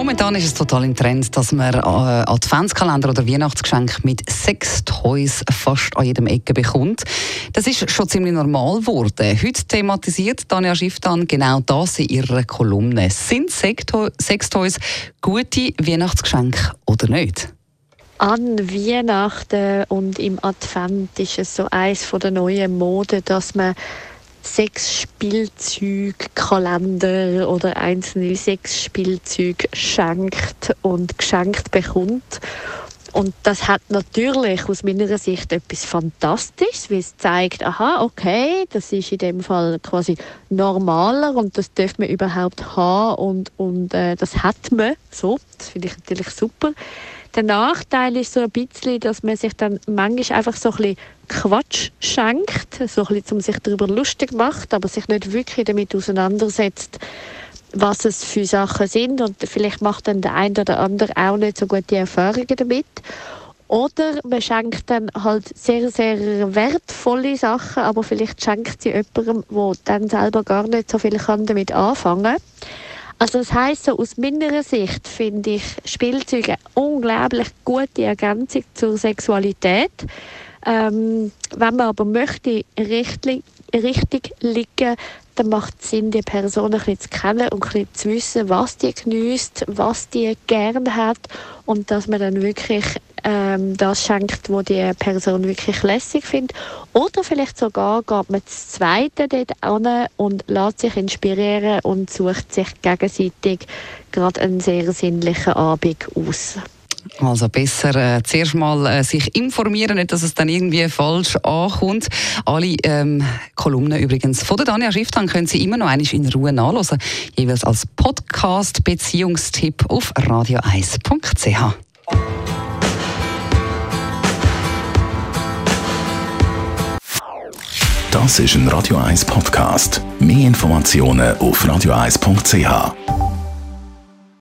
Momentan ist es total im Trend, dass man äh, Adventskalender oder Weihnachtsgeschenke mit Sextoys fast an jedem Ecke bekommt. Das ist schon ziemlich normal geworden. Heute thematisiert Tanja Schifftan genau das in ihrer Kolumne. Sind Sextoys gute Weihnachtsgeschenke oder nicht? An Weihnachten und im Advent ist es so eins von der neuen Mode, dass man sechs Spielzeugkalender oder einzelne sechs Spielzeuge schenkt und geschenkt bekommt. Und das hat natürlich aus meiner Sicht etwas Fantastisches, weil es zeigt, aha, okay, das ist in dem Fall quasi normaler und das darf man überhaupt haben und, und äh, das hat man so. Das finde ich natürlich super. Der Nachteil ist so ein bisschen, dass man sich dann manchmal einfach so ein bisschen Quatsch schenkt, so ein bisschen, um sich darüber lustig macht, aber sich nicht wirklich damit auseinandersetzt, was es für Sachen sind und vielleicht macht dann der eine oder andere auch nicht so gute Erfahrungen damit. Oder man schenkt dann halt sehr, sehr wertvolle Sachen, aber vielleicht schenkt sie jemandem, der dann selber gar nicht so viel kann damit anfangen. Also das heißt so aus meiner Sicht finde ich Spielzeuge eine unglaublich gute Ergänzung zur Sexualität. Ähm, wenn man aber möchte richtig, richtig liegen, dann macht es Sinn, die Person ein bisschen zu kennen und ein bisschen zu wissen, was die genießt, was die gerne hat und dass man dann wirklich ähm, das schenkt, was die Person wirklich lässig findet. Oder vielleicht sogar geht man das Zweite dort an und lässt sich inspirieren und sucht sich gegenseitig gerade einen sehr sinnlichen Abend aus. Also besser äh, zuerst mal äh, sich informieren, nicht, dass es dann irgendwie falsch ankommt. Alle ähm, Kolumnen übrigens von der Dania Schifftan können Sie immer noch einmal in Ruhe nachlesen, jeweils als Podcast Beziehungstipp auf radio1.ch. Das ist ein Radio 1 Podcast. Mehr Informationen auf radio1.ch.